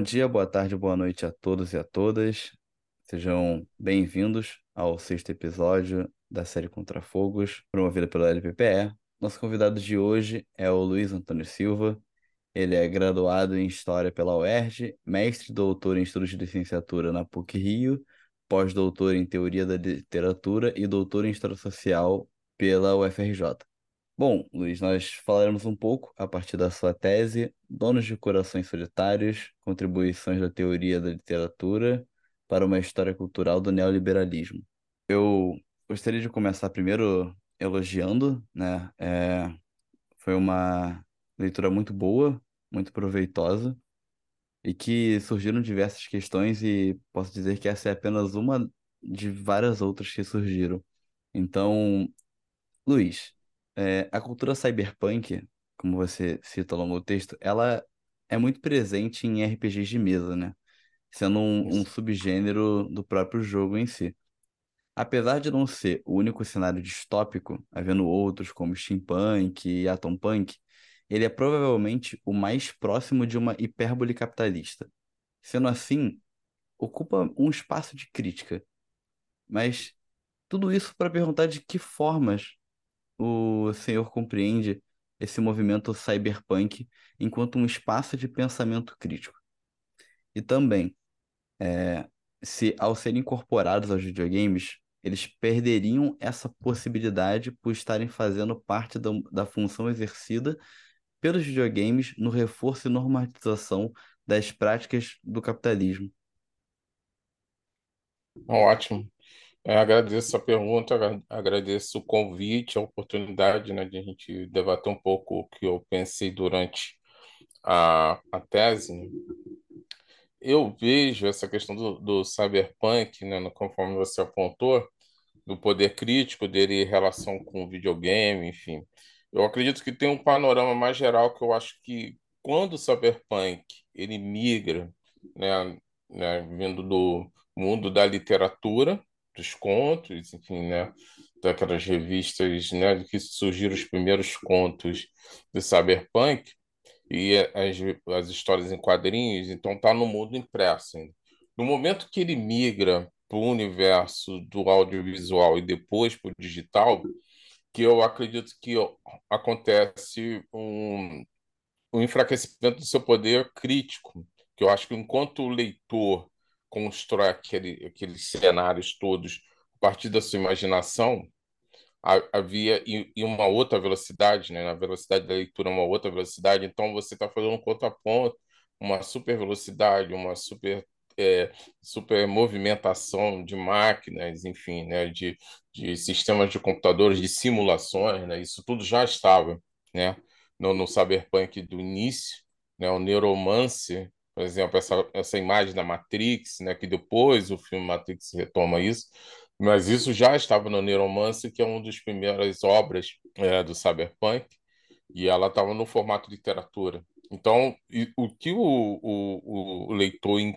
Bom dia, boa tarde, boa noite a todos e a todas. Sejam bem-vindos ao sexto episódio da série Contrafogos, promovida pela LPPE. Nosso convidado de hoje é o Luiz Antônio Silva. Ele é graduado em História pela UERJ, mestre doutor em Estudos de Licenciatura na PUC-Rio, pós-doutor em Teoria da Literatura e doutor em História Social pela UFRJ. Bom, Luiz, nós falaremos um pouco, a partir da sua tese, Donos de Corações Solitários, Contribuições da Teoria da Literatura para uma História Cultural do Neoliberalismo. Eu gostaria de começar primeiro elogiando, né? É, foi uma leitura muito boa, muito proveitosa, e que surgiram diversas questões, e posso dizer que essa é apenas uma de várias outras que surgiram. Então, Luiz, é, a cultura cyberpunk, como você cita ao longo do texto, ela é muito presente em RPGs de mesa, né? Sendo um, um subgênero do próprio jogo em si. Apesar de não ser o único cenário distópico, havendo outros como steampunk e atompunk, ele é provavelmente o mais próximo de uma hipérbole capitalista. Sendo assim, ocupa um espaço de crítica. Mas tudo isso para perguntar de que formas o senhor compreende esse movimento cyberpunk enquanto um espaço de pensamento crítico. E também, é, se ao serem incorporados aos videogames, eles perderiam essa possibilidade por estarem fazendo parte da, da função exercida pelos videogames no reforço e normatização das práticas do capitalismo. Ótimo. É, agradeço a pergunta, agradeço o convite, a oportunidade, né, de a gente debater um pouco o que eu pensei durante a, a tese. Né. Eu vejo essa questão do, do cyberpunk, né, conforme você apontou, do poder crítico dele em relação com o videogame, enfim. Eu acredito que tem um panorama mais geral que eu acho que quando o cyberpunk ele migra, né, né, vindo do mundo da literatura, dos contos, enfim, né, daquelas revistas, né, que surgiram os primeiros contos do cyberpunk e as, as histórias em quadrinhos, então tá no mundo impresso. Ainda. No momento que ele migra para o universo do audiovisual e depois para o digital, que eu acredito que acontece um, um enfraquecimento do seu poder crítico, que eu acho que enquanto leitor constrói aquele, aqueles cenários todos a partir da sua imaginação, havia e, uma outra velocidade, né? Na velocidade da leitura, uma outra velocidade. Então você está fazendo um contraponto, uma super velocidade, uma super é, super movimentação de máquinas, enfim, né? De, de sistemas de computadores, de simulações, né? Isso tudo já estava, né? No, no cyberpunk do início, né? O neuromancer por exemplo, essa, essa imagem da Matrix, né, que depois o filme Matrix retoma isso, mas isso já estava no Neuromancer, que é uma das primeiras obras é, do Cyberpunk, e ela estava no formato literatura. Então, o que o, o, o leitor in,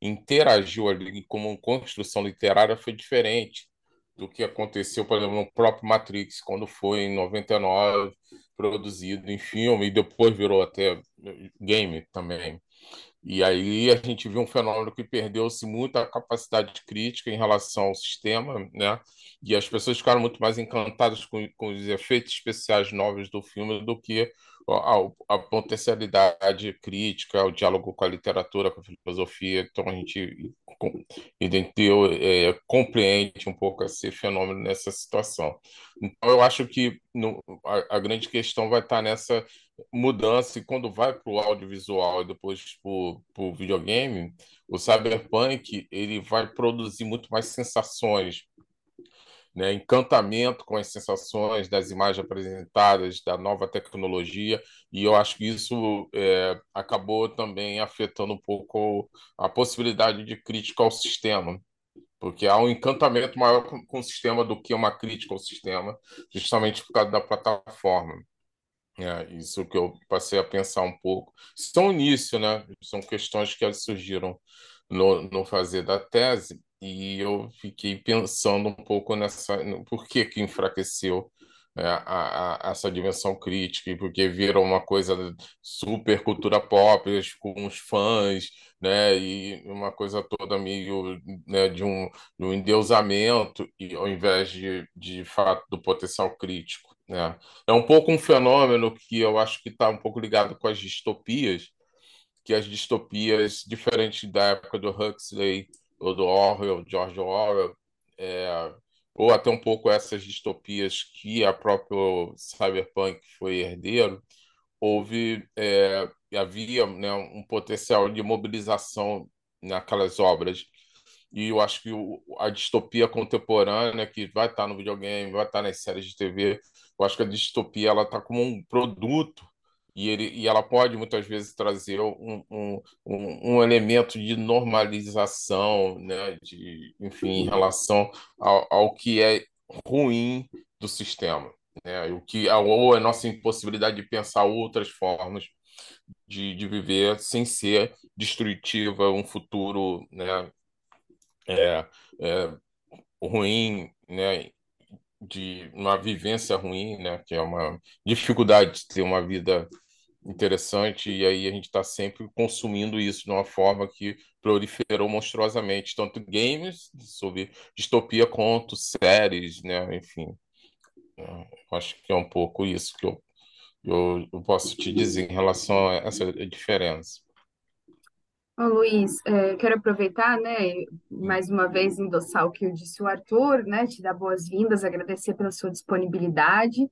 interagiu ali como construção literária foi diferente do que aconteceu, por exemplo, no próprio Matrix, quando foi em 99 produzido em filme e depois virou até game também. E aí a gente viu um fenômeno que perdeu-se muita capacidade crítica em relação ao sistema, né? E as pessoas ficaram muito mais encantadas com, com os efeitos especiais novos do filme do que a, a, potencialidade crítica, o diálogo com a literatura, com a filosofia. Então a gente entendeu, é, compreende um pouco esse fenômeno nessa situação. Então eu acho que no, a, a grande questão vai estar nessa mudança e quando vai para o audiovisual e depois para o videogame, o cyberpunk ele vai produzir muito mais sensações, né? encantamento com as sensações das imagens apresentadas, da nova tecnologia, e eu acho que isso é, acabou também afetando um pouco a possibilidade de crítica ao sistema, porque há um encantamento maior com, o sistema do que uma crítica ao sistema, justamente por causa da plataforma. É, isso que eu passei a pensar um pouco. São início, né? São questões que surgiram no, no fazer da tese e eu fiquei pensando um pouco nessa, por que que enfraqueceu é, a, a, essa dimensão crítica, porque viram uma coisa super cultura pop com os fãs, né, e uma coisa toda meio né, de, um, de um endeusamento, e, ao invés de, de fato do potencial crítico. Né. É um pouco um fenômeno que eu acho que está um pouco ligado com as distopias, que as distopias, diferentes da época do Huxley ou do Orwell, George Orwell, é, ou até um pouco essas distopias que a própria cyberpunk foi herdeiro, houve é, havia né, um potencial de mobilização naquelas obras. E eu acho que o, a distopia contemporânea, que vai estar no videogame, vai estar nas séries de TV, eu acho que a distopia ela está como um produto e, ele, e ela pode muitas vezes trazer um, um, um, elemento de normalização, né? de, enfim, em relação ao, ao que é ruim do sistema, né? o que, ou a nossa impossibilidade de pensar outras formas de, de viver sem ser destrutiva, um futuro né? é, é, ruim, né? De uma vivência ruim, né? Que é uma dificuldade de ter uma vida interessante, e aí a gente está sempre consumindo isso de uma forma que proliferou monstruosamente, tanto games sobre distopia quanto séries, né? Enfim, acho que é um pouco isso que eu, eu, eu posso te dizer em relação a essa diferença. Ô, Luiz, é, quero aproveitar, né, mais uma vez endossar o que eu disse o Arthur, né, te dar boas-vindas, agradecer pela sua disponibilidade.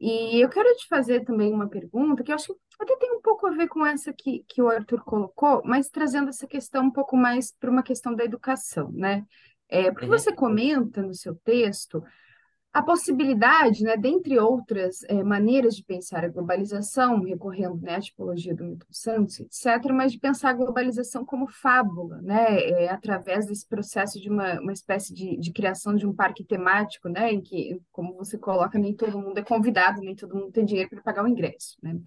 E eu quero te fazer também uma pergunta que eu acho que até tem um pouco a ver com essa que, que o Arthur colocou, mas trazendo essa questão um pouco mais para uma questão da educação, né? É, porque uhum. você comenta no seu texto a possibilidade, né, dentre outras é, maneiras de pensar a globalização, recorrendo né, à tipologia do Milton Santos, etc., mas de pensar a globalização como fábula, né, é, através desse processo de uma, uma espécie de, de criação de um parque temático, né, em que, como você coloca, nem todo mundo é convidado, nem todo mundo tem dinheiro para pagar o ingresso. Né?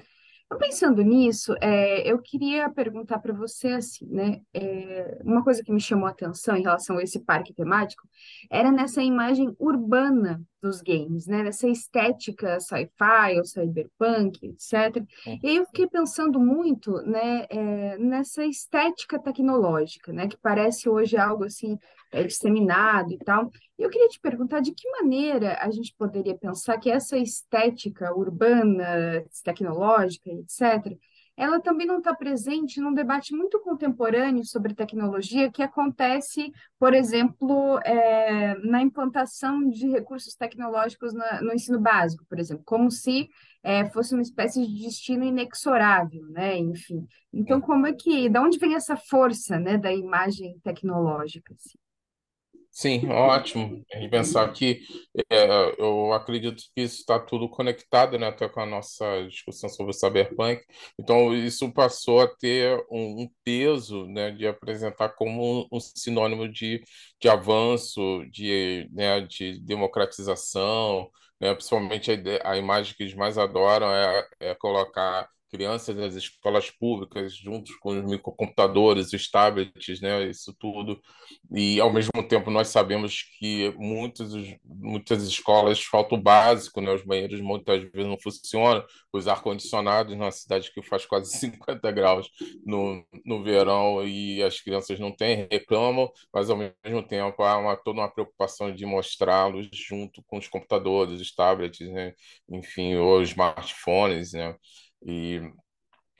Então, pensando nisso, é, eu queria perguntar para você assim, né? É, uma coisa que me chamou a atenção em relação a esse parque temático era nessa imagem urbana dos games, né? Nessa estética sci-fi ou cyberpunk, etc. É. E aí eu fiquei pensando muito, né, é, nessa estética tecnológica, né? Que parece hoje algo assim disseminado e tal. E eu queria te perguntar de que maneira a gente poderia pensar que essa estética urbana, tecnológica, etc., ela também não está presente num debate muito contemporâneo sobre tecnologia que acontece, por exemplo, é, na implantação de recursos tecnológicos na, no ensino básico, por exemplo, como se é, fosse uma espécie de destino inexorável, né? Enfim. Então, como é que, da onde vem essa força, né, da imagem tecnológica? Assim? Sim, ótimo. E pensar que é, eu acredito que isso está tudo conectado, né, até com a nossa discussão sobre o cyberpunk. Então, isso passou a ter um, um peso, né, de apresentar como um, sinônimo de, de avanço, de, né, de democratização, né, principalmente a, a imagem que eles mais adoram é, é colocar crianças das escolas públicas, juntos com os microcomputadores, os tablets, né, isso tudo. E, ao mesmo tempo, nós sabemos que muitas, muitas escolas falta o básico, né, os banheiros muitas vezes não funcionam, os ar-condicionados numa cidade que faz quase 50 graus no, no verão e as crianças não têm, reclamam, mas, ao mesmo tempo, há uma, toda uma preocupação de mostrá-los junto com os computadores, os tablets, né, enfim, ou os smartphones, né, e,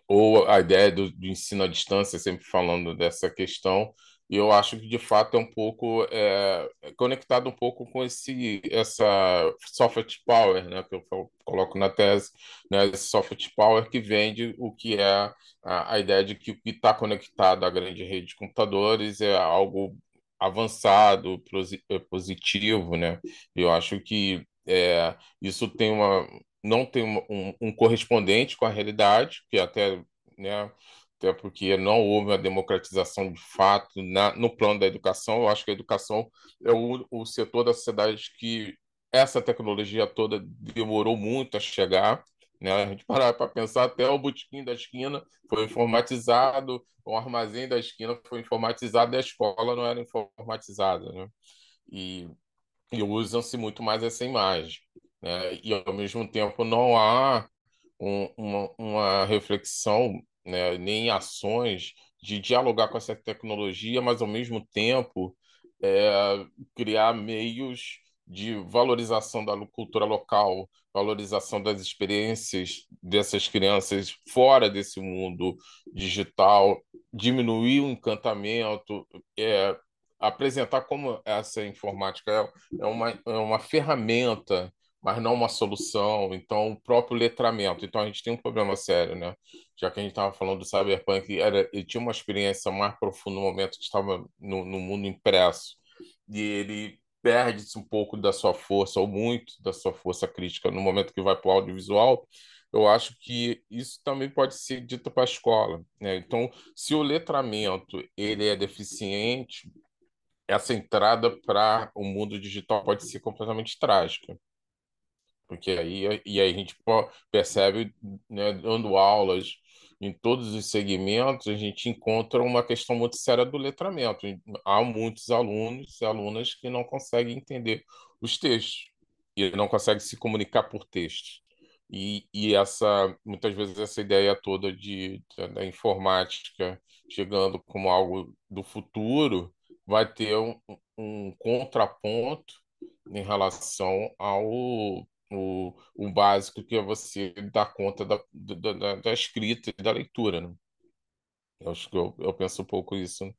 ou a ideia do, do ensino à distância, sempre falando dessa questão, e eu acho que de fato é um pouco é, é conectado um pouco com esse essa soft power, né, que eu coloco na tese, né, esse soft power que vende o que é a, a ideia de que o que está conectado à grande rede de computadores é algo avançado, é positivo, né? Eu acho que é, isso tem uma não tem um, um, correspondente com a realidade, que até, né, até porque não houve uma democratização de fato na, no plano da educação. Eu acho que a educação é o, o setor da sociedade que essa tecnologia toda demorou muito a chegar. Né? A gente parar para pensar, até o botequim da esquina foi informatizado, o armazém da esquina foi informatizado e a escola não era informatizada. Né? E, e usam-se muito mais essa imagem. né? E ao mesmo tempo não há um, uma, uma reflexão, né, nem ações de dialogar com essa tecnologia, mas ao mesmo tempo é, criar meios de valorização da cultura local, valorização das experiências dessas crianças fora desse mundo digital, diminuir o encantamento, é, apresentar como essa informática é, é uma, é uma ferramenta mas não uma solução. Então, o próprio letramento. Então, a gente tem um problema sério, né? Já que a gente estava falando do cyberpunk, era, ele tinha uma experiência mais profunda no momento que estava no, no mundo impresso. E ele perde-se um pouco da sua força, ou muito da sua força crítica, no momento que vai para o audiovisual. Eu acho que isso também pode ser dito para a escola. Né? Então, se o letramento ele é deficiente, essa entrada para o mundo digital pode ser completamente trágica porque aí e aí a gente percebe, né, dando aulas em todos os segmentos, a gente encontra uma questão muito séria do letramento. Há muitos alunos e alunas que não conseguem entender os textos e não conseguem se comunicar por textos. E, e essa muitas vezes essa ideia toda de, da informática chegando como algo do futuro vai ter um, um contraponto em relação ao o, o básico que é você dar conta da, da, da escrita e da leitura, né? Eu acho que eu, eu penso um pouco isso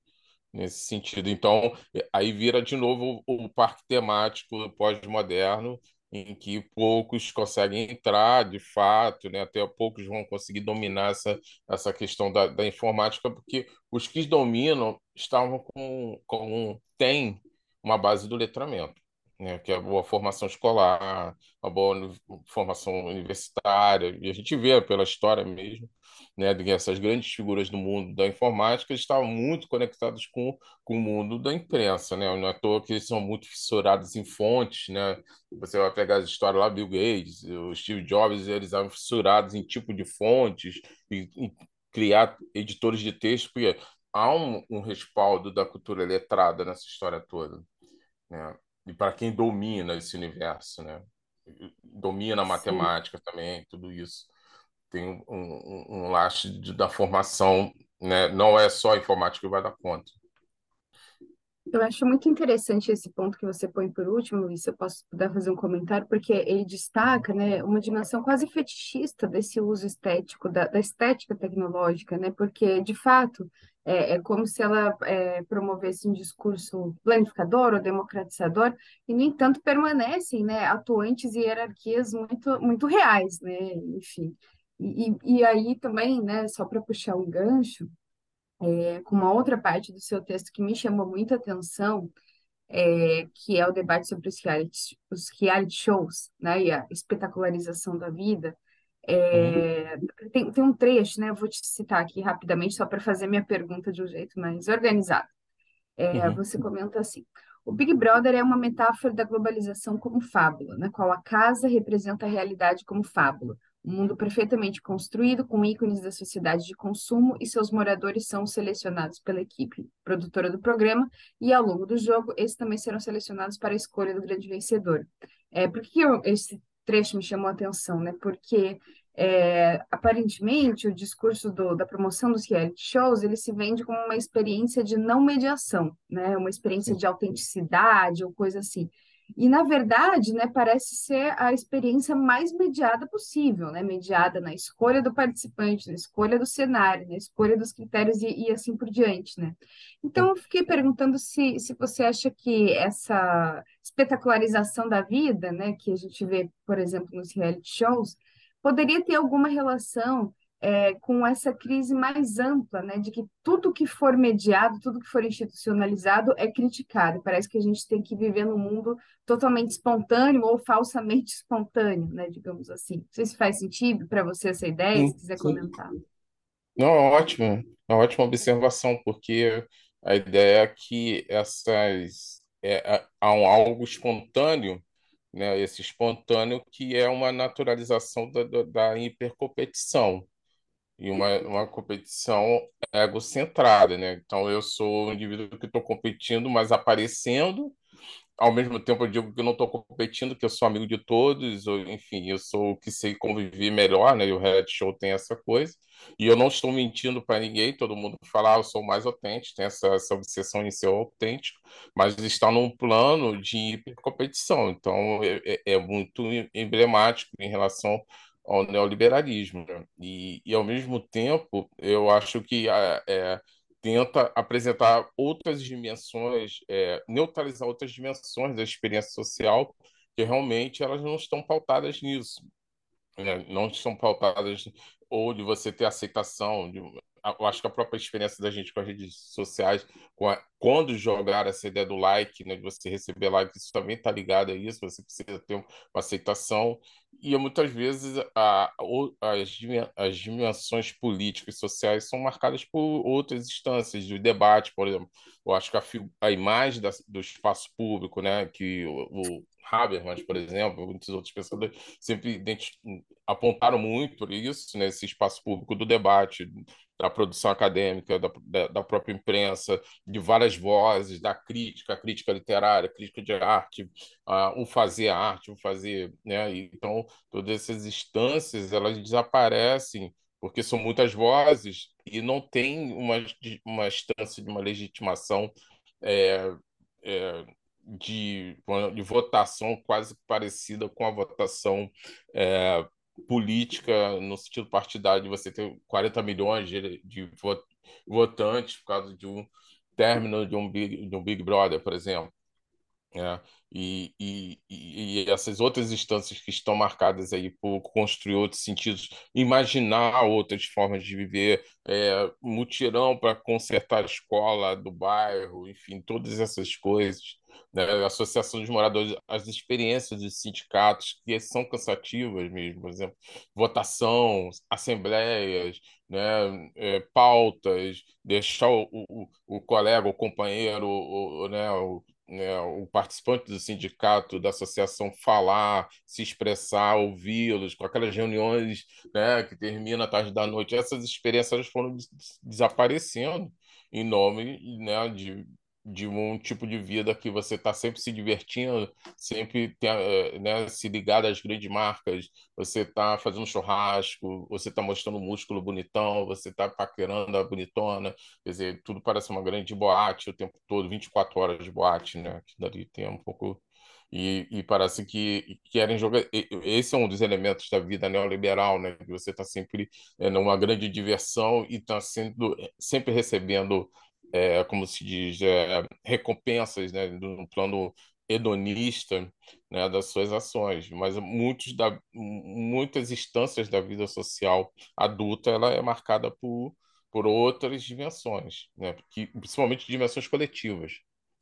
nesse sentido. Então, aí vira de novo o, o parque temático pós-moderno, em que poucos conseguem entrar de fato, né? até poucos vão conseguir dominar essa, essa questão da, da informática, porque os que dominam estavam com, com têm uma base do letramento né, que é a boa formação escolar, a boa formação universitária, e a gente vê pela história mesmo, né, de que essas grandes figuras do mundo da informática estavam muito conectadas com, com o mundo da imprensa, né, não é à toa que eles são muito fissurados em fontes, né, você vai pegar as histórias lá, Bill Gates, o Steve Jobs, eles eram fissurados em tipo de fontes e, e criar editores de texto, porque há um, um respaldo da cultura letrada nessa história toda, né, e para quem domina esse universo, né? Domina a matemática Sim. também, tudo isso. Tem um, um, um laço da formação, né? Não é só a informática que vai dar conta. Eu acho muito interessante esse ponto que você põe por último, Luiz, se eu posso puder fazer um comentário, porque ele destaca, né, uma dimensão quase fetichista desse uso estético, da, da estética tecnológica, né, porque, de fato, é, é como se ela é, promovesse um discurso planificador ou democratizador, e, no entanto, permanecem, né, atuantes e hierarquias muito, muito reais, né, enfim. E, e, e aí também, né, só para puxar um gancho, é, com uma outra parte do seu texto que me chamou muita atenção, é, que é o debate sobre os reality, os reality shows, né, e a espetacularização da vida. É, uhum. tem, tem um trecho, né, eu vou te citar aqui rapidamente, só para fazer minha pergunta de um jeito mais organizado. É, uhum. Você comenta assim: o Big Brother é uma metáfora da globalização como fábula, na qual a casa representa a realidade como fábula, um mundo perfeitamente construído com ícones da sociedade de consumo e seus moradores são selecionados pela equipe produtora do programa e ao longo do jogo esses também serão selecionados para a escolha do grande vencedor. É, por que eu, esse trecho me chamou a atenção, né? Porque é, aparentemente o discurso do, da promoção dos reality shows ele se vende como uma experiência de não mediação, né? Uma experiência de autenticidade ou coisa assim. E, na verdade, né, parece ser a experiência mais mediada possível, né? Mediada na escolha do participante, na escolha do cenário, na escolha dos critérios e, e assim por diante, né? Então, eu fiquei perguntando se, se você acha que essa espetacularização da vida, né, que a gente vê, por exemplo, nos reality shows, poderia ter alguma relação é, com essa crise mais ampla, né, de que tudo que for mediado, tudo que for institucionalizado é criticado. Parece que a gente tem que viver num mundo totalmente espontâneo ou falsamente espontâneo, né, digamos assim. Não sei se faz sentido para você essa ideia, sim, se quiser sim. comentar. Não, é ótimo, é uma ótima observação, porque a ideia é que essas é, há um algo espontâneo, né, esse espontâneo que é uma naturalização da, da, da hipercompetição e uma, uma competição egocentrada, né? Então eu sou um indivíduo que estou competindo, mas aparecendo ao mesmo tempo eu digo que não estou competindo, que eu sou amigo de todos, ou enfim, eu sou o que sei conviver melhor, né? E o reality show tem essa coisa. E eu não estou mentindo para ninguém, todo mundo fala, ah, eu sou mais autêntico, tem essa, essa obsessão em ser autêntico, mas está num plano de hipercompetição. Então é, é, é muito emblemático em relação ao neoliberalismo. Né? E, e, ao mesmo tempo, eu acho que é, tenta apresentar outras dimensões, é, neutralizar outras dimensões da experiência social que realmente elas não estão pautadas nisso, né? não estão pautadas ou de você ter aceitação, de, eu acho que a própria experiência da gente com as redes sociais, a, quando jogar essa ideia do like, né, de você receber like, isso também está ligado a isso, você precisa ter uma aceitação. E muitas vezes a, as, as dimensões políticas e sociais são marcadas por outras instâncias do debate, por exemplo. Eu acho que a, a imagem da, do espaço público, né, que o, o Habermas, por exemplo, muitos outros pensadores sempre apontaram muito isso, nesse né, espaço público do debate, da produção acadêmica, da, da, da, própria imprensa, de várias vozes, da crítica, crítica literária, crítica de arte, uh, o fazer arte, o fazer, né? Então, todas essas instâncias, elas desaparecem porque são muitas vozes e não tem uma, uma instância de uma legitimação é, é, de, de votação quase parecida com a votação é, política no sentido partidário de você ter 40 milhões de, de votantes por causa de um término de um Big, de um Big Brother, por exemplo. É, e, e, e, essas outras instâncias que estão marcadas aí por construir outros sentidos, imaginar outras formas de viver, é, mutirão para consertar a escola do bairro, enfim, todas essas coisas né, associação dos moradores, as experiências dos sindicatos, que são cansativas mesmo, por exemplo, votação, assembleias, né, é, pautas, deixar o, o, o, colega, o companheiro, o, né, o, né, o participante do sindicato, da associação falar, se expressar, ouvi-los, com aquelas reuniões né, que termina à tarde da noite, essas experiências foram desaparecendo em nome né, de de um tipo de vida que você está sempre se divertindo, sempre eh, né, se ligado às grandes marcas, você está fazendo churrasco, você está mostrando músculo bonitão, você está paquerando a bonitona, quer dizer, tudo parece uma grande boate o tempo todo, 24 horas de boate, né? Que dali tem um pouco. E, e parece que querem jogar. Esse é um dos elementos da vida neoliberal, né? Que você está sempre é, numa grande diversão e está sendo sempre recebendo é, como se diz, é, recompensas né, no plano hedonista né, das suas ações, mas muitos da, muitas instâncias da vida social adulta ela é marcada por, por outras dimensões, né, que, principalmente dimensões coletivas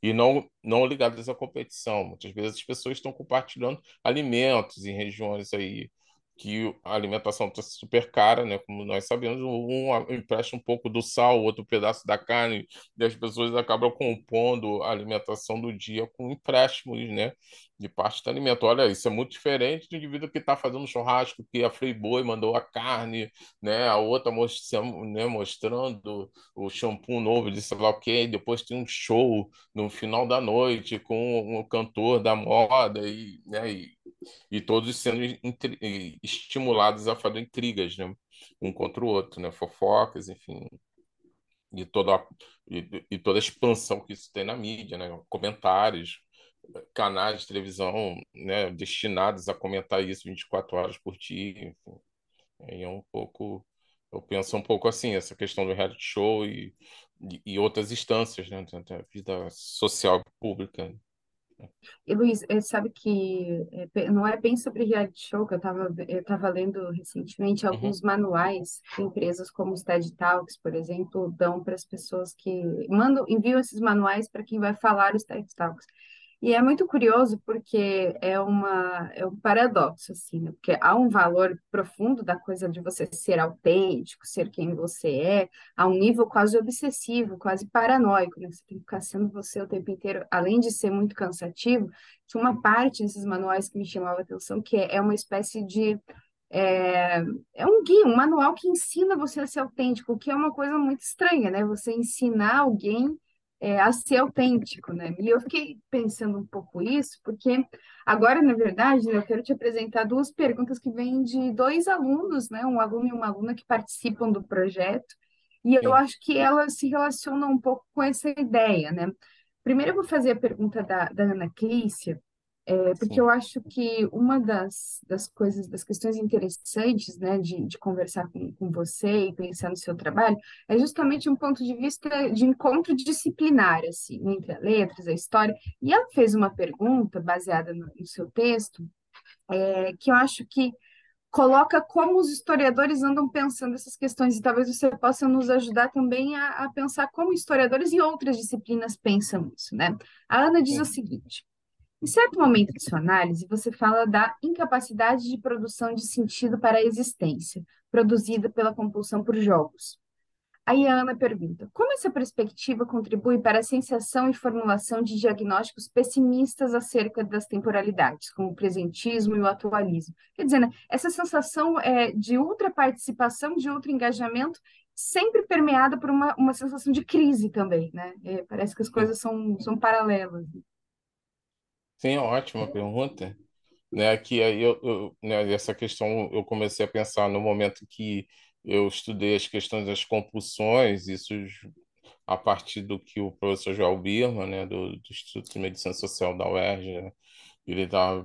e não, não ligadas à competição. Muitas vezes as pessoas estão compartilhando alimentos em regiões aí que a alimentação está super cara, né? Como nós sabemos, um empresta um pouco do sal, outro pedaço da carne, e as pessoas acabam compondo a alimentação do dia com empréstimos, né? De parte do alimento. Olha, isso é muito diferente do indivíduo que está fazendo churrasco, que a Friboi mandou a carne, né? A outra mostrando, né? mostrando o shampoo novo de sei lá o quê, depois tem um show no final da noite com o cantor da moda e, né? E, e todos sendo estimulados a fazer intrigas, né? um contra o outro, né? fofocas, enfim, e toda a, e, e, toda a expansão que isso tem na mídia, né? comentários, canais de televisão né? destinados a comentar isso 24 horas por dia, enfim. é um pouco, eu penso um pouco assim, essa questão do reality show e, e, e outras instâncias né? da vida social pública. E Luiz, eh, sabe que é, não é bem sobre reality show que eu estava eu tava lendo recentemente Uhum. alguns manuais que empresas como os TED Talks, por exemplo, dão para as pessoas que mandam, enviam esses manuais para quem vai falar os TED Talks. E é muito curioso porque é uma é um paradoxo assim, né? Porque há um valor profundo da coisa de você ser autêntico, ser quem você é, a um nível quase obsessivo, quase paranoico, né? Você tem que ficar sendo você o tempo inteiro, além de ser muito cansativo. Tinha uma parte nesses manuais que me chamava a atenção, que é, é uma espécie de é, é um guia, um manual que ensina você a ser autêntico, o que é uma coisa muito estranha, né? Você ensinar alguém é, a ser autêntico, né? E eu fiquei pensando um pouco isso, porque agora, na verdade, né, eu quero te apresentar duas perguntas que vêm de dois alunos, né? Um aluno e uma aluna que participam do projeto, e eu acho que elas se relacionam um pouco com essa ideia, né? Primeiro eu vou fazer a pergunta da, da Ana Clícia, é, porque sim, eu acho que uma das, das coisas, das questões interessantes, né, de, de conversar com, com você e pensar no seu trabalho, é justamente um ponto de vista de encontro disciplinar, assim, entre a letras, a história. E ela fez uma pergunta baseada no, no seu texto, é, que eu acho que coloca como os historiadores andam pensando essas questões, e talvez você possa nos ajudar também a, a pensar como historiadores e outras disciplinas pensam isso, né? A Ana diz o sim. seguinte. Em certo momento de sua análise, você fala da incapacidade de produção de sentido para a existência, produzida pela compulsão por jogos. Aí a Ana pergunta: como essa perspectiva contribui para a sensação e formulação de diagnósticos pessimistas acerca das temporalidades, como o presentismo e o atualismo? Quer dizer, né, essa sensação é, de ultraparticipação, de ultra-engajamento, sempre permeada por uma, uma sensação de crise também, né? É, parece que as coisas são, são paralelas. Sim, ótima pergunta. Né, que aí eu, eu, né, essa questão eu comecei a pensar no momento que eu estudei as questões das compulsões, isso a partir do que o professor João Birman, né, do, do Instituto de Medicina Social da UERJ, né, ele está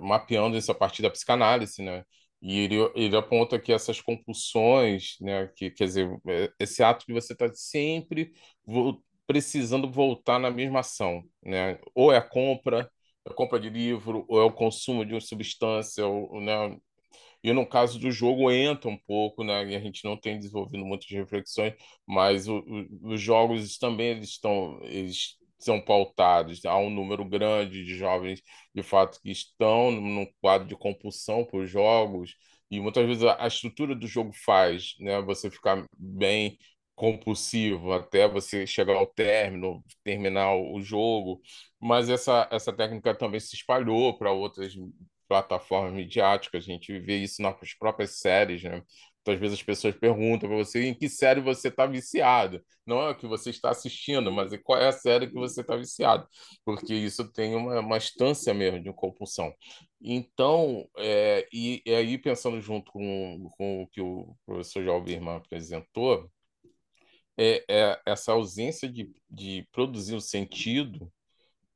mapeando isso a partir da psicanálise, né, e ele, ele aponta que essas compulsões, né, que quer dizer, é, esse ato de você estar tá sempre vo precisando voltar na mesma ação, né, ou é a compra, é a compra de livro, ou é o consumo de uma substância, ou, né, e no caso do jogo entra um pouco, né? E a gente não tem desenvolvido muitas reflexões, mas o, o, os jogos também eles estão eles são pautados. Há um número grande de jovens, de fato, que estão num quadro de compulsão por jogos, e muitas vezes a, a estrutura do jogo faz, né? Você ficar bem compulsivo até você chegar ao término, terminar o jogo, mas essa, essa técnica também se espalhou para outras plataformas midiáticas, a gente vê isso nas próprias séries, né? Muitas vezes as pessoas perguntam para você em que série você está viciado. Não é o que você está assistindo, mas qual é a série que você está viciado. Porque isso tem uma, uma instância mesmo de compulsão. Então, é, e, e, aí pensando junto com, com o que o professor Jalvirman apresentou, é, é essa ausência de, de produzir um sentido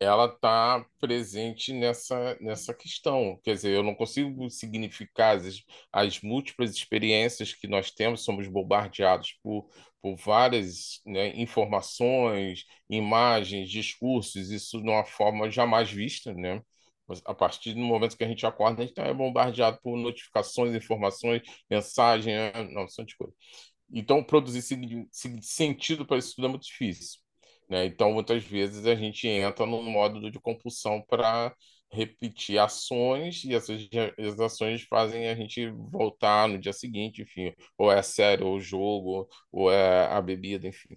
ela está presente nessa, nessa questão. Quer dizer, eu não consigo significar as, as múltiplas experiências que nós temos, somos bombardeados por, por várias né, informações, imagens, discursos, isso de uma forma jamais vista, né? A partir do momento que a gente acorda, a gente é bombardeado por notificações, informações, mensagens, né? não, são de coisa. Então, produzir sentido para isso tudo é muito difícil. Né? Então, muitas vezes a gente entra num modo de compulsão para repetir ações e essas, essas ações fazem a gente voltar no dia seguinte, enfim, ou é a série, ou o jogo, ou é a bebida, enfim.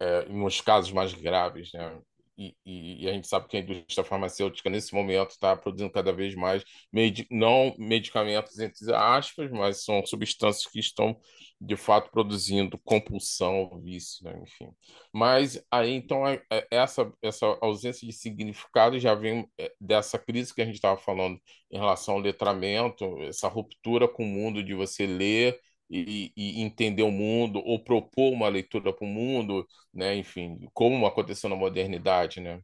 É, em uns casos mais graves, né? E, e, e, a gente sabe que a indústria farmacêutica, nesse momento, está produzindo cada vez mais, medi não medicamentos, entre aspas, mas são substâncias que estão, de fato, produzindo compulsão, vício, né? enfim. Mas aí, então, é, é, essa, essa ausência de significado já vem é, dessa crise que a gente estava falando em relação ao letramento, essa ruptura com o mundo de você ler e, e, entender o mundo ou propor uma leitura para o mundo, né? Enfim, como aconteceu na modernidade, né?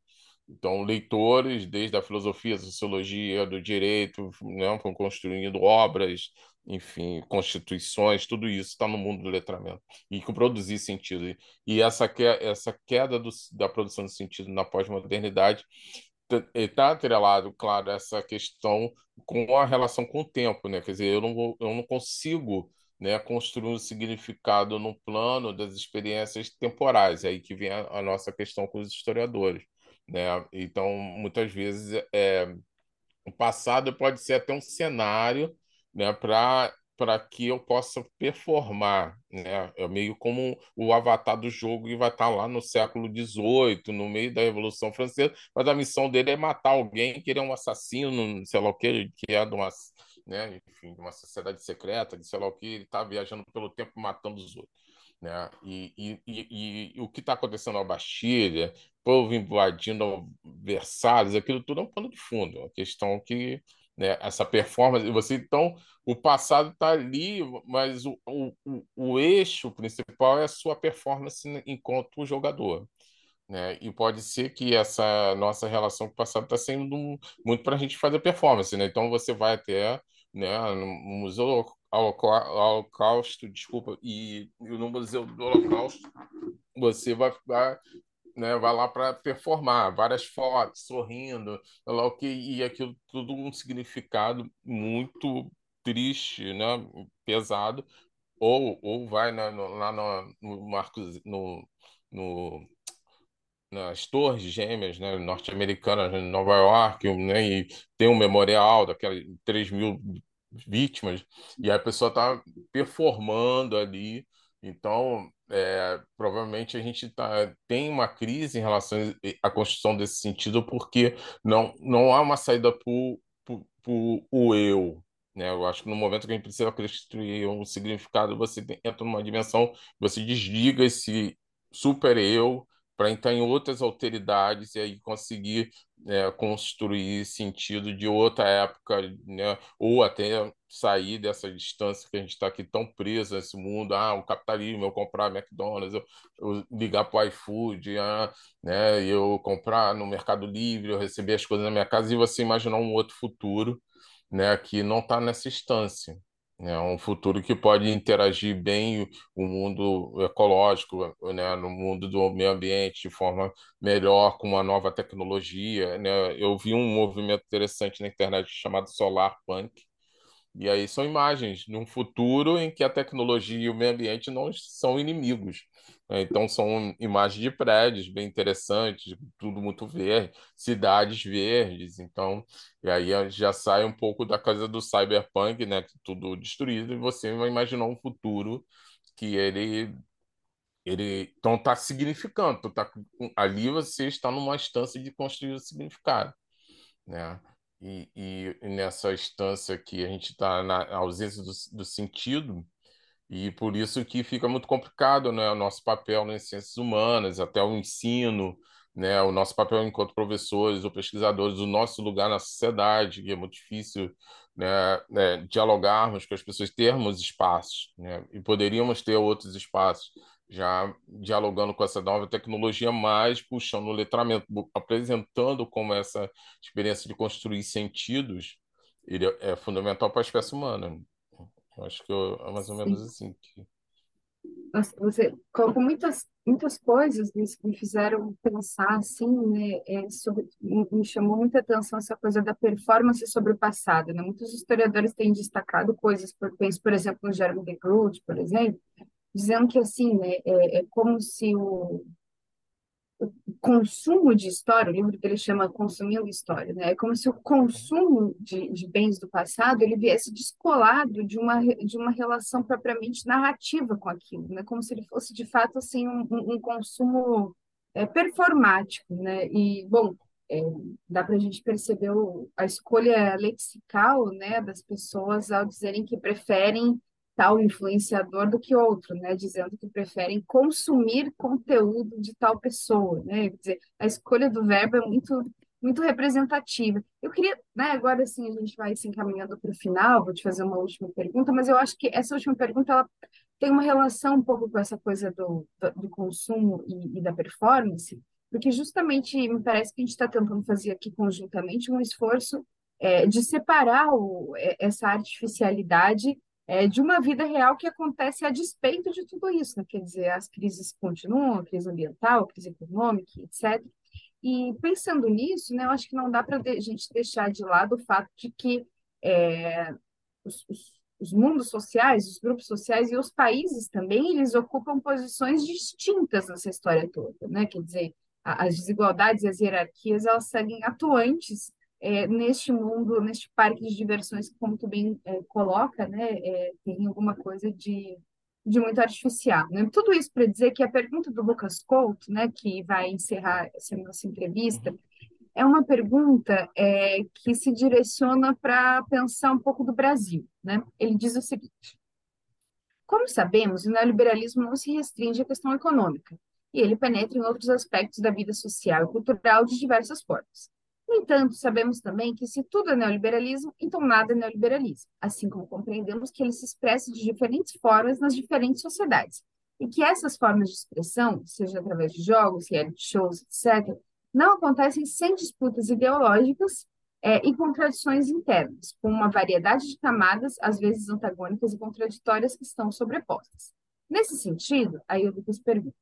Então, leitores, desde a filosofia, a sociologia, do direito, né, foram construindo obras, enfim, constituições, tudo isso está no mundo do letramento e que produzir sentido. E essa, que, essa queda do, da produção de sentido na pós-modernidade está atrelado, claro, essa questão com a relação com o tempo, né? Quer dizer, eu não, eu não consigo né, construir um significado no plano das experiências temporais. É aí que vem a, a nossa questão com os historiadores. Né? Então, muitas vezes, é, o passado pode ser até um cenário né, para que eu possa performar, né? É meio como o avatar do jogo e vai estar lá no século XVIII, no meio da Revolução Francesa, mas a missão dele é matar alguém, que ele é um assassino, sei lá o que, que é de uma né? Enfim, de uma sociedade secreta, de sei lá o que, ele está viajando pelo tempo matando os outros. né? E, e, e, e o que está acontecendo na Bastilha, povo invadindo Versalhes, aquilo tudo é um pano de fundo, uma questão que né, essa performance, você então o passado está ali, mas o, o, o eixo principal é a sua performance enquanto jogador. Né? E pode ser que essa nossa relação com o passado está sendo muito para a gente fazer performance. Né? Então você vai até né, no Museu Holocausto, desculpa, e, e no Museu do Holocausto você vai, vai né, vai lá para performar, várias fotos, sorrindo, lá o que e aquilo tudo um significado muito triste, né, pesado, ou, ou vai né, no, lá no, no Marcos no, no nas torres gêmeas né, norte-americanas em Nova York, né, e tem um memorial daquelas 3 mil vítimas, e a pessoa está performando ali. Então, é, provavelmente a gente tá, tem uma crise em relação à construção desse sentido, porque não, não há uma saída para o eu. Né? Eu acho que no momento que a gente precisa construir um significado, você entra numa dimensão, você desliga esse super eu para entrar em outras alteridades e aí conseguir é, construir sentido de outra época, né? ou até sair dessa distância que a gente está aqui tão preso nesse mundo, ah, o capitalismo, eu comprar McDonald's, eu, eu ligar para o iFood, ah, né? eu comprar no Mercado Livre, eu receber as coisas na minha casa e você imaginar um outro futuro né, que não está nessa instância. É um futuro que pode interagir bem o mundo ecológico, né, no mundo do meio ambiente de forma melhor com uma nova tecnologia. Né? Eu vi um movimento interessante na internet chamado Solar Punk, e aí são imagens num futuro em que a tecnologia e o meio ambiente não são inimigos. Né? Então são imagens de prédios bem interessantes, tudo muito verde, cidades verdes. Então, e aí já sai um pouco da coisa do cyberpunk, né? Tudo destruído, e você vai imaginar um futuro que ele ele então está significando, tá, ali você está numa instância de construir o significado, né? E, e, nessa instância que a gente está na ausência do, do, sentido, e por isso que fica muito complicado né, o nosso papel nas ciências humanas, até o ensino, né, o nosso papel enquanto professores ou pesquisadores, o nosso lugar na sociedade, que é muito difícil né, né, dialogarmos com as pessoas, termos espaços, né, e poderíamos ter outros espaços já dialogando com essa nova tecnologia, mas puxando o letramento, apresentando como essa experiência de construir sentidos ele é fundamental para a espécie humana. Eu acho que eu, é mais ou menos assim. Que... Você colocou muitas, muitas coisas que me fizeram pensar assim, né? É, sobre, me chamou muita atenção essa coisa da performance sobre o passado, né? Muitos historiadores têm destacado coisas, por, penso, por exemplo, no Jeremy de Groot, por exemplo, dizendo que assim, né, é, é como se o consumo de história, o livro dele chama Consumindo História, né? É como se o consumo de, de bens do passado ele viesse descolado de uma, de uma relação propriamente narrativa com aquilo, né? Como se ele fosse de fato assim um, um consumo é, performático, né? E bom, é, dá para a gente perceber o, a escolha lexical, né, das pessoas ao dizerem que preferem tal influenciador do que outro, né? Dizendo que preferem consumir conteúdo de tal pessoa, né? Quer dizer, a escolha do verbo é muito muito representativa. Eu queria, né, agora sim a gente vai se encaminhando para o final, vou te fazer uma última pergunta, mas eu acho que essa última pergunta ela tem uma relação um pouco com essa coisa do, do, do consumo e, e, da performance, porque justamente me parece que a gente está tentando fazer aqui conjuntamente um esforço é, de separar o, é, essa artificialidade é, de uma vida real que acontece a despeito de tudo isso, né? Quer dizer, as crises continuam, a crise ambiental, a crise econômica, etc. E pensando nisso, né, eu acho que não dá para a gente deixar de lado o fato de que é, os, os, os, mundos sociais, os grupos sociais e os países também, eles ocupam posições distintas nessa história toda, né? Quer dizer, as desigualdades e as hierarquias, elas seguem atuantes é, neste mundo, neste parque de diversões, como tu bem é, coloca, né, é, tem alguma coisa de, de muito artificial. Né? Tudo isso para dizer que a pergunta do Lucas Couto, né, que vai encerrar essa nossa entrevista, uhum. é uma pergunta é, que se direciona para pensar um pouco do Brasil. Né? Ele diz o seguinte: Como sabemos, o neoliberalismo não se restringe à questão econômica, e ele penetra em outros aspectos da vida social e cultural de diversas formas. No entanto, sabemos também que se tudo é neoliberalismo, então nada é neoliberalismo, assim como compreendemos que ele se expressa de diferentes formas nas diferentes sociedades, e que essas formas de expressão, seja através de jogos, reality shows, etc., não acontecem sem disputas ideológicas é, e contradições internas, com uma variedade de camadas, às vezes antagônicas e contraditórias, que estão sobrepostas. Nesse sentido, aí eu pergunta,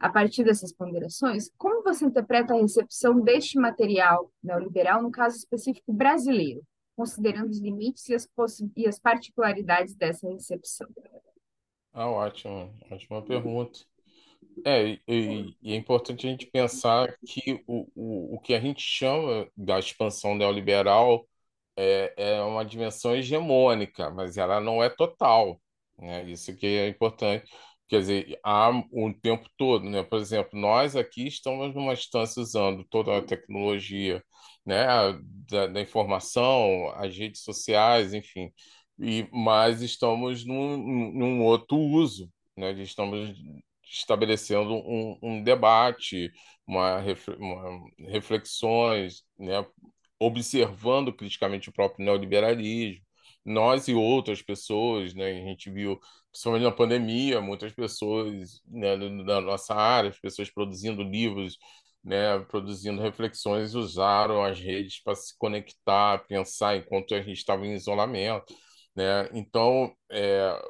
a partir dessas ponderações, como você interpreta a recepção deste material neoliberal, no caso específico brasileiro, considerando os limites e as, e as particularidades dessa recepção? Ah, ótimo, ótima pergunta. É, e, e é importante a gente pensar que o, o, o que a gente chama da expansão neoliberal é, é uma dimensão hegemônica, mas ela não é total, né? Isso que é importante. Quer dizer, há um tempo todo, né? Por exemplo, nós aqui estamos numa instância usando toda a tecnologia, né? Da, da informação, as redes sociais, enfim, e mas estamos num, num outro uso, né? Estamos estabelecendo um, um debate, uma, uma, reflexões, né? observando criticamente o próprio neoliberalismo. Nós e outras pessoas, né? a gente viu, principalmente na pandemia, muitas pessoas né, da nossa área, as pessoas produzindo livros, né, produzindo reflexões, usaram as redes para se conectar, pensar enquanto a gente estava em isolamento. Né? Então, é,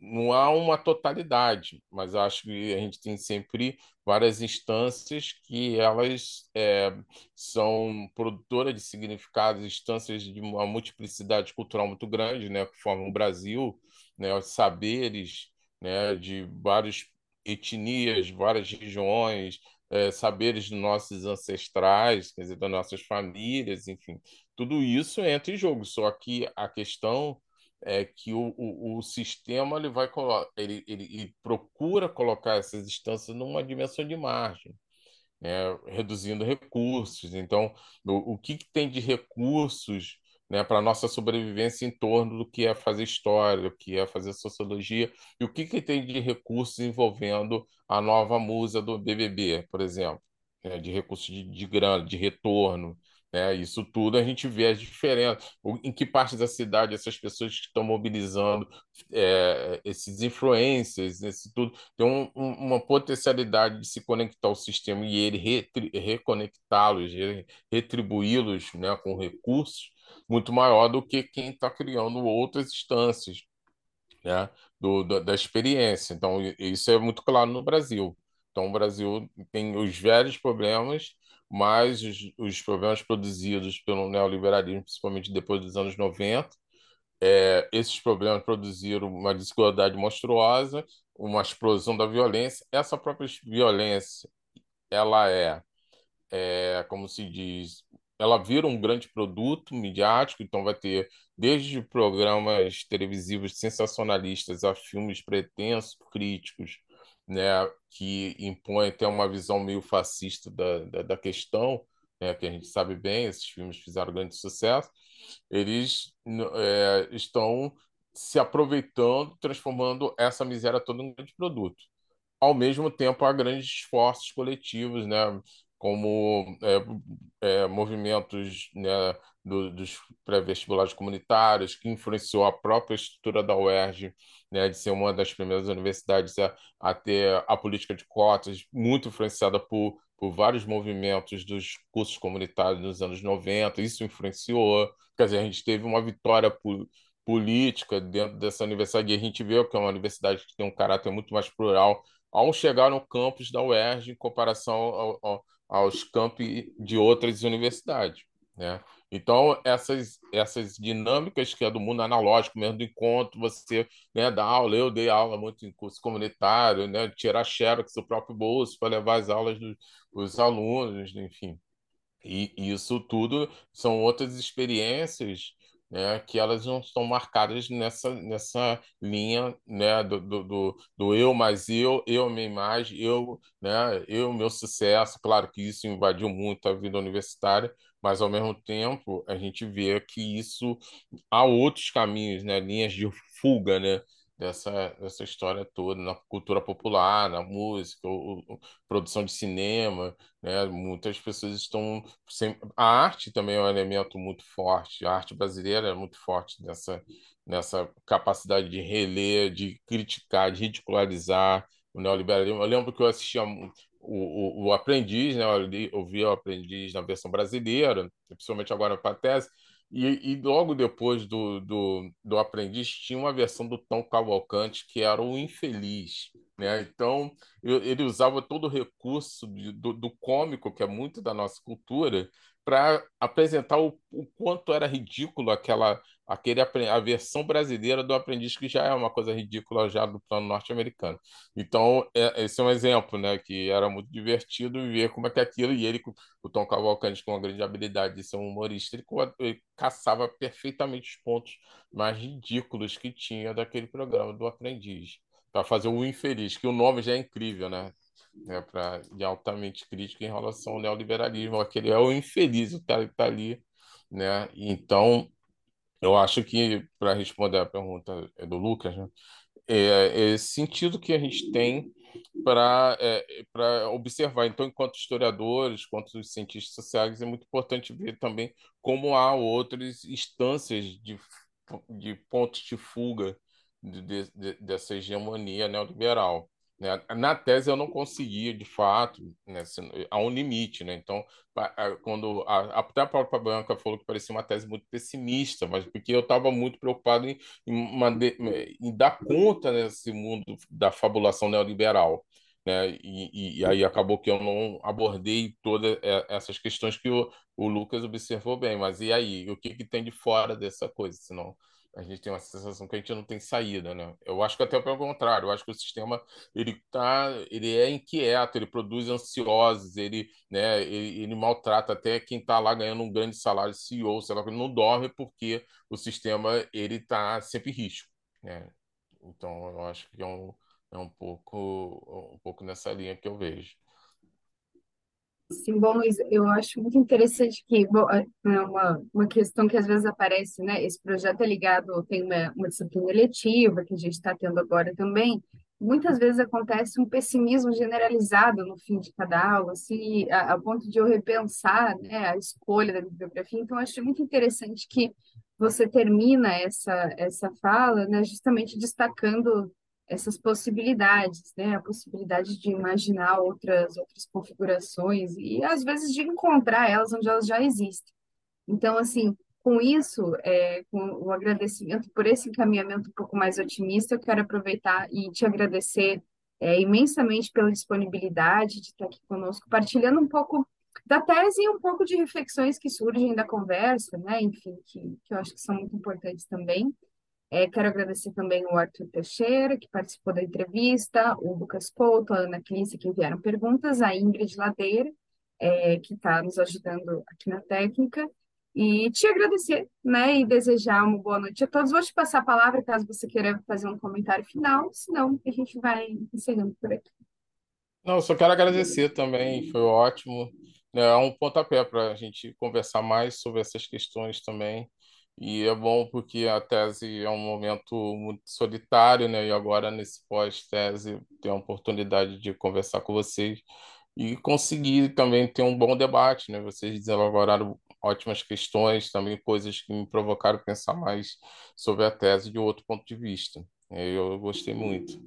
não há uma totalidade, mas acho que a gente tem sempre várias instâncias que elas é, são produtoras de significados, instâncias de uma multiplicidade cultural muito grande, né? que formam o Brasil, né? os saberes né? de várias etnias, várias regiões, é, saberes de nossos ancestrais, quer dizer, das nossas famílias, enfim, tudo isso entra em jogo. Só que a questão é que o, o, o sistema ele vai ele, ele, ele, procura colocar essas instâncias numa dimensão de margem, né? reduzindo recursos. Então, o, o que, que tem de recursos né, para a nossa sobrevivência em torno do que é fazer história, do que é fazer sociologia, e o que, que tem de recursos envolvendo a nova musa do BBB, por exemplo, né, de recursos de, de grana, de retorno, né? Isso tudo a gente vê as diferenças. Em que parte da cidade essas pessoas que estão mobilizando é, esses influências, esse tudo, tem um, um, uma potencialidade de se conectar ao sistema e ele reconectá-los, retribuí-los né, com recursos muito maior do que quem está criando outras instâncias né, do, do, da experiência. Então, isso é muito claro no Brasil. Então, o Brasil tem os velhos problemas mas os, os problemas produzidos pelo neoliberalismo, principalmente depois dos anos 90, é, esses problemas produziram uma desigualdade monstruosa, uma explosão da violência. Essa própria violência, ela é, é, como se diz, ela vira um grande produto midiático, então vai ter desde programas televisivos sensacionalistas a filmes pretensos, críticos, né, que impõe até uma visão meio fascista da, da, da questão, né, que a gente sabe bem, esses filmes fizeram grande sucesso, eles é, estão se aproveitando, transformando essa miséria toda em um grande produto. Ao mesmo tempo, há grandes esforços coletivos, né, como é, é, movimentos né, do, dos pré-vestibulares comunitários, que influenciou a própria estrutura da UERJ, né, de ser uma das primeiras universidades a, a ter a política de cotas, muito influenciada por, por vários movimentos dos cursos comunitários nos anos 90, isso influenciou. Quer dizer, a gente teve uma vitória por, política dentro dessa universidade, e a gente vê que é uma universidade que tem um caráter muito mais plural. Ao chegar no campus da UERJ em comparação ao, ao aos campi de outras universidades. Né? Então, essas, essas dinâmicas que é do mundo analógico, mesmo do encontro, você né, dá aula, eu dei aula muito em curso comunitário, né, tirar xerox do próprio bolso para levar as aulas dos, dos alunos, enfim. E isso tudo são outras experiências né, que elas não estão marcadas nessa, nessa linha né, do, do, do, eu mais eu, eu minha imagem, eu, né, eu meu sucesso. Claro que isso invadiu muito a vida universitária, mas ao mesmo tempo a gente vê que isso há outros caminhos, né, linhas de fuga, né, dessa, dessa história toda, na cultura popular, na música, o, o, produção de cinema, né? Muitas pessoas estão... Sem... A arte também é um elemento muito forte, a arte brasileira é muito forte nessa, nessa capacidade de reler, de criticar, de ridicularizar o neoliberalismo. Eu lembro que eu assistia o, o, o Aprendiz, né? Eu, li, eu vi o Aprendiz na versão brasileira, principalmente agora para a tese, e, e, logo depois do, do, do Aprendiz tinha uma versão do Tom Cavalcante que era o Infeliz. Né? Então, eu, ele usava todo o recurso de, do, do cômico, que é muito da nossa cultura, para apresentar o, o, quanto era ridículo aquela aquele a versão brasileira do aprendiz que já é uma coisa ridícula já do plano norte-americano. Então é, esse é um exemplo, né, que era muito divertido ver como é que aquilo e ele o Tom Cavalcante com uma grande habilidade de ser um humorista, ele, ele caçava perfeitamente os pontos mais ridículos que tinha daquele programa do aprendiz para fazer o infeliz, que o nome já é incrível, né? Né, para de altamente crítico em relação ao neoliberalismo, aquele é o infeliz, o que está ali, né? Então, eu acho que para responder a pergunta é do Lucas, né, é, é esse sentido que a gente tem para é, observar. Então, enquanto historiadores, enquanto cientistas sociais, é muito importante ver também como há outras instâncias de, de pontos de fuga de, de, dessa hegemonia neoliberal. Né? Na tese eu não conseguia, de fato, né? há um limite. Né? Então, quando a, até a própria Branca falou que parecia uma tese muito pessimista, mas porque eu estava muito preocupado em, em, em dar conta nesse mundo da fabulação neoliberal. Né? E, e, aí acabou que eu não abordei todas essas questões que o, o Lucas observou bem. Mas e aí? O que, que tem de fora dessa coisa? Senão a gente tem uma sensação que a gente não tem saída, né? Eu acho que até pelo contrário, eu acho que o sistema ele tá, ele é inquieto, ele produz ansiosos, ele, né, ele, ele maltrata até quem está lá ganhando um grande salário, CEO, sei lá, não dorme porque o sistema ele está sempre em risco, né? Então eu acho que é um, é um pouco um pouco nessa linha que eu vejo. Sim, bom, Luiz, eu acho muito interessante que bom, é uma, uma questão que às vezes aparece, né? Esse projeto é ligado, tem uma, uma disciplina eletiva que a gente está tendo agora também. Muitas vezes acontece um pessimismo generalizado no fim de cada aula, assim, a, a ponto de eu repensar, né, a escolha da bibliografia. Então, acho muito interessante que você termina essa, essa fala, né, justamente destacando essas possibilidades, né? A possibilidade de imaginar outras outras configurações e às vezes de encontrar elas onde elas já existem. Então, assim, com isso, é, com o agradecimento por esse encaminhamento um pouco mais otimista, eu quero aproveitar e te agradecer é, imensamente pela disponibilidade de estar aqui conosco, partilhando um pouco da tese e um pouco de reflexões que surgem da conversa, né? Enfim, que, que eu acho que são muito importantes também. É, quero agradecer também o Arthur Teixeira, que participou da entrevista, o Lucas Couto, a Ana Clícia, que enviaram perguntas, a Ingrid Ladeira, é, que está nos ajudando aqui na técnica, e te agradecer, né, e desejar uma boa noite a todos. Vou te passar a palavra caso você queira fazer um comentário final, senão a gente vai encerrando por aqui. Não, só quero agradecer também, foi ótimo. É um pontapé para a gente conversar mais sobre essas questões também. E é bom porque a tese é um momento muito solitário, né? E agora, nesse pós-tese, ter a oportunidade de conversar com vocês e conseguir também ter um bom debate, né? Vocês desenvolveram ótimas questões, também coisas que me provocaram pensar mais sobre a tese de outro ponto de vista. Eu gostei muito.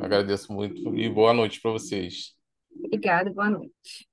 agradeço muito e boa noite para vocês. Obrigada, boa noite.